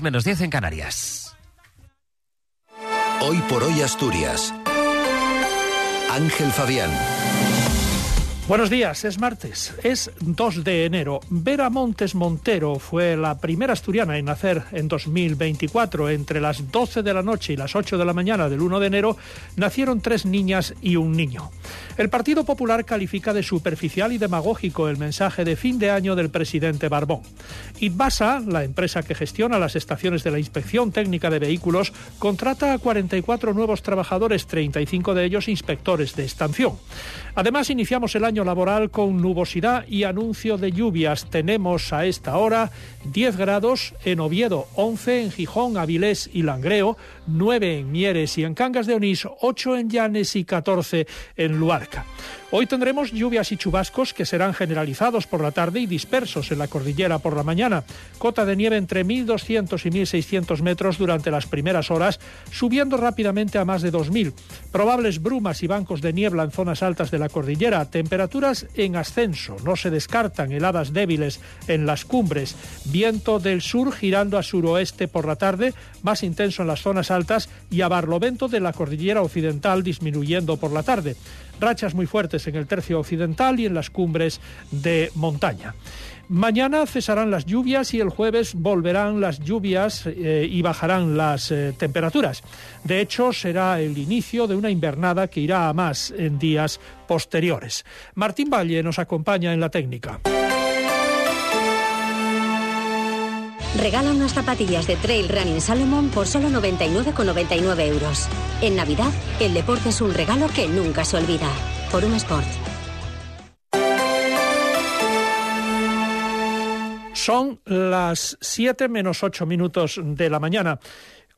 menos 10 en Canarias. Hoy por hoy Asturias. Ángel Fabián. Buenos días, es martes, es 2 de enero. Vera Montes Montero fue la primera asturiana en nacer en 2024. Entre las 12 de la noche y las 8 de la mañana del 1 de enero nacieron tres niñas y un niño. El Partido Popular califica de superficial y demagógico el mensaje de fin de año del presidente Barbón. Itbasa, la empresa que gestiona las estaciones de la Inspección Técnica de Vehículos, contrata a 44 nuevos trabajadores, 35 de ellos inspectores de estación. Además, iniciamos el año laboral con nubosidad y anuncio de lluvias. Tenemos a esta hora 10 grados en Oviedo, 11 en Gijón, Avilés y Langreo, 9 en Mieres y en Cangas de Onís, 8 en Llanes y 14 en Luarca. Hoy tendremos lluvias y chubascos que serán generalizados por la tarde y dispersos en la cordillera por la mañana. Cota de nieve entre 1.200 y 1.600 metros durante las primeras horas, subiendo rápidamente a más de 2.000. Probables brumas y bancos de niebla en zonas altas de la cordillera. Temperaturas en ascenso. No se descartan heladas débiles en las cumbres. Viento del sur girando a suroeste por la tarde, más intenso en las zonas altas y a barlovento de la cordillera occidental disminuyendo por la tarde rachas muy fuertes en el tercio occidental y en las cumbres de montaña. Mañana cesarán las lluvias y el jueves volverán las lluvias eh, y bajarán las eh, temperaturas. De hecho, será el inicio de una invernada que irá a más en días posteriores. Martín Valle nos acompaña en la técnica. Regala unas zapatillas de Trail Running Salomon por solo 99,99 euros. En Navidad, el deporte es un regalo que nunca se olvida. Por un Sport. Son las 7 menos 8 minutos de la mañana.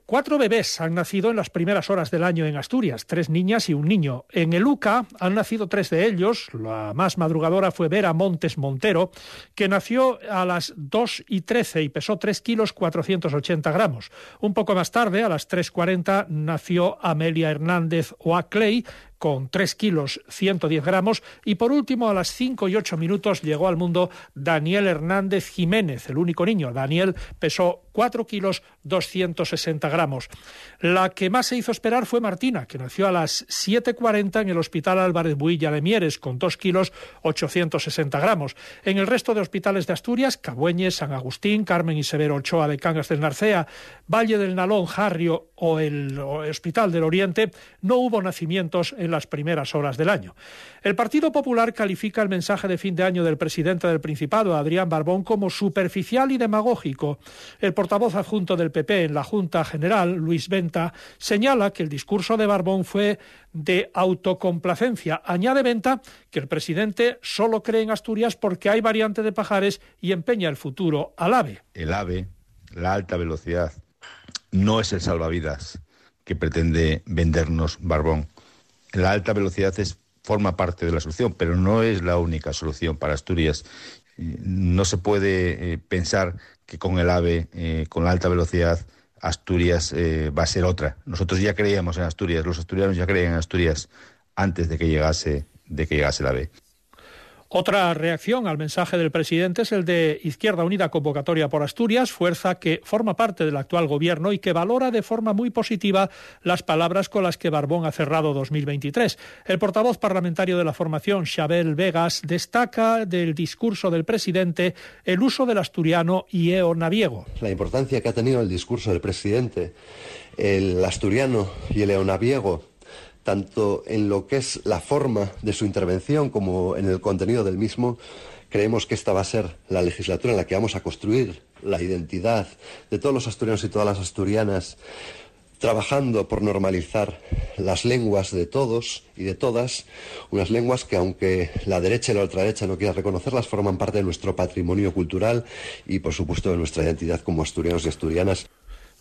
Cuatro bebés han nacido en las primeras horas del año en Asturias, tres niñas y un niño. En el UCA han nacido tres de ellos. La más madrugadora fue Vera Montes Montero, que nació a las 2 y 13 y pesó 3 kilos 480 gramos. Un poco más tarde, a las 3.40, nació Amelia Hernández Oacley, con 3 kilos 110 gramos y por último a las 5 y 8 minutos llegó al mundo Daniel Hernández Jiménez, el único niño. Daniel pesó 4 kilos 260 gramos. La que más se hizo esperar fue Martina, que nació a las 7.40 en el Hospital Álvarez Builla de Mieres con 2 kilos 860 gramos. En el resto de hospitales de Asturias, Cabueñes, San Agustín, Carmen y Severo Ochoa de Cangas del Narcea, Valle del Nalón, Jarrio o el Hospital del Oriente, no hubo nacimientos en las primeras horas del año. El Partido Popular califica el mensaje de fin de año del presidente del Principado, Adrián Barbón, como superficial y demagógico. El portavoz adjunto del PP en la Junta General, Luis Venta, señala que el discurso de Barbón fue de autocomplacencia. Añade Venta que el presidente solo cree en Asturias porque hay variante de Pajares y empeña el futuro al AVE. El AVE, la alta velocidad, no es el salvavidas que pretende vendernos Barbón la alta velocidad es, forma parte de la solución, pero no es la única solución para Asturias. No se puede eh, pensar que con el AVE, eh, con la alta velocidad, Asturias eh, va a ser otra. Nosotros ya creíamos en Asturias, los asturianos ya creían en Asturias antes de que llegase, de que llegase el AVE. Otra reacción al mensaje del presidente es el de Izquierda Unida Convocatoria por Asturias, fuerza que forma parte del actual gobierno y que valora de forma muy positiva las palabras con las que Barbón ha cerrado 2023. El portavoz parlamentario de la formación, Xabel Vegas, destaca del discurso del presidente el uso del asturiano y eonaviego. La importancia que ha tenido el discurso del presidente, el asturiano y el eonaviego tanto en lo que es la forma de su intervención como en el contenido del mismo, creemos que esta va a ser la legislatura en la que vamos a construir la identidad de todos los asturianos y todas las asturianas, trabajando por normalizar las lenguas de todos y de todas, unas lenguas que aunque la derecha y la ultraderecha no quieran reconocerlas, forman parte de nuestro patrimonio cultural y por supuesto de nuestra identidad como asturianos y asturianas.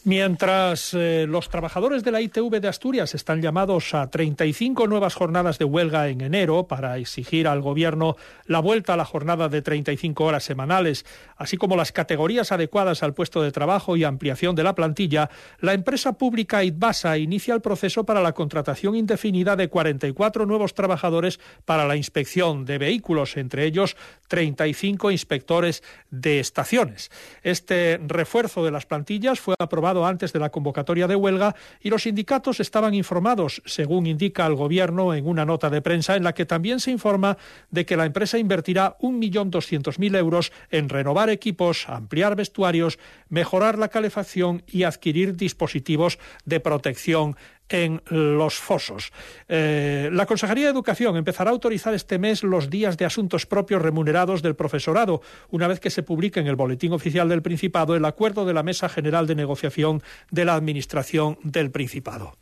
Mientras eh, los trabajadores de la ITV de Asturias están llamados a 35 nuevas jornadas de huelga en enero para exigir al Gobierno la vuelta a la jornada de 35 horas semanales, así como las categorías adecuadas al puesto de trabajo y ampliación de la plantilla, la empresa pública ITBASA inicia el proceso para la contratación indefinida de 44 nuevos trabajadores para la inspección de vehículos, entre ellos 35 inspectores de estaciones. Este refuerzo de las plantillas fue aprobado antes de la convocatoria de huelga y los sindicatos estaban informados, según indica el Gobierno en una nota de prensa en la que también se informa de que la empresa invertirá 1.200.000 euros en renovar equipos, ampliar vestuarios, mejorar la calefacción y adquirir dispositivos de protección en los fosos. Eh, la Consejería de Educación empezará a autorizar este mes los días de asuntos propios remunerados del profesorado, una vez que se publique en el Boletín Oficial del Principado el acuerdo de la Mesa General de Negociación de la Administración del Principado.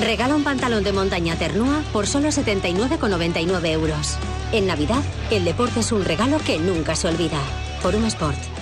Regala un pantalón de montaña Ternua por solo 79,99 euros. En Navidad, el deporte es un regalo que nunca se olvida. Por un Sport.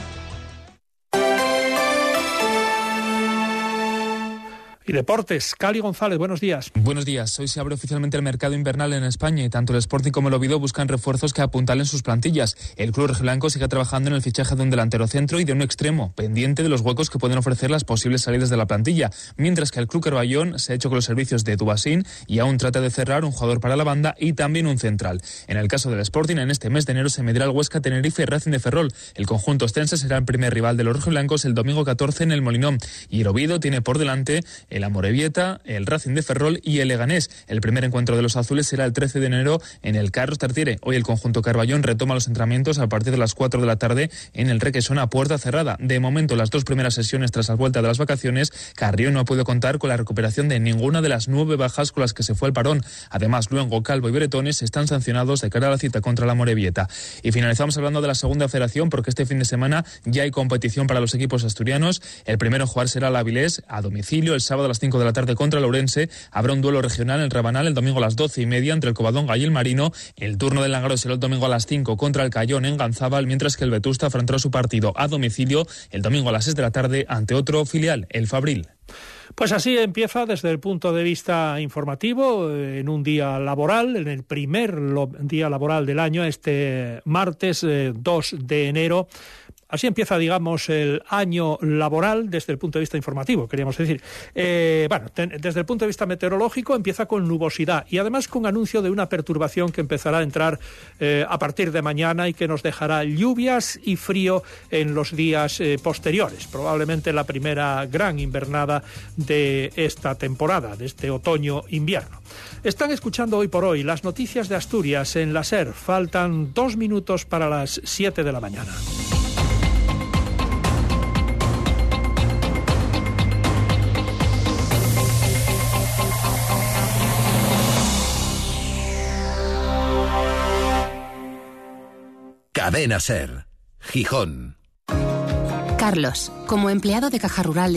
Y deportes, Cali González, buenos días. Buenos días. Hoy se abre oficialmente el mercado invernal en España y tanto el Sporting como el Oviedo buscan refuerzos que apuntalen sus plantillas. El club rojiblanco sigue trabajando en el fichaje de un delantero centro y de un extremo, pendiente de los huecos que pueden ofrecer las posibles salidas de la plantilla, mientras que el club Carballón se ha hecho con los servicios de Tubasín y aún trata de cerrar un jugador para la banda y también un central. En el caso del Sporting, en este mes de enero se medirá el Huesca, Tenerife y Racing de Ferrol. El conjunto ostense será el primer rival de los rojiblancos el domingo 14 en el Molinón y el Oviedo tiene por delante el Amorebieta, el Racing de Ferrol y el Leganés. El primer encuentro de los azules será el 13 de enero en el Carlos Tartiere. Hoy el conjunto Carballón retoma los entrenamientos a partir de las 4 de la tarde en el Requesón a puerta cerrada. De momento, las dos primeras sesiones tras la vuelta de las vacaciones, Carrión no ha podido contar con la recuperación de ninguna de las nueve bajas con las que se fue el parón. Además, Luengo, Calvo y Bretones están sancionados de cara a la cita contra la Morevieta. Y finalizamos hablando de la segunda federación porque este fin de semana ya hay competición para los equipos asturianos. El primero jugar será la Avilés a domicilio el sábado a las 5 de la tarde contra Lourense. Habrá un duelo regional en Rabanal el domingo a las 12 y media entre el Covadonga y el Marino. El turno del Langaro será el domingo a las 5 contra el Cayón en Ganzábal, mientras que el Vetusta afrontará su partido a domicilio el domingo a las 6 de la tarde ante otro filial, el Fabril. Pues así empieza desde el punto de vista informativo, eh, en un día laboral, en el primer día laboral del año, este martes 2 eh, de enero. Así empieza, digamos, el año laboral desde el punto de vista informativo, queríamos decir. Eh, bueno, desde el punto de vista meteorológico empieza con nubosidad y además con anuncio de una perturbación que empezará a entrar eh, a partir de mañana y que nos dejará lluvias y frío en los días eh, posteriores. Probablemente la primera gran invernada de esta temporada, de este otoño-invierno. Están escuchando hoy por hoy las noticias de Asturias en la SER. Faltan dos minutos para las siete de la mañana. Cadena Gijón. Carlos, como empleado de Caja Rural de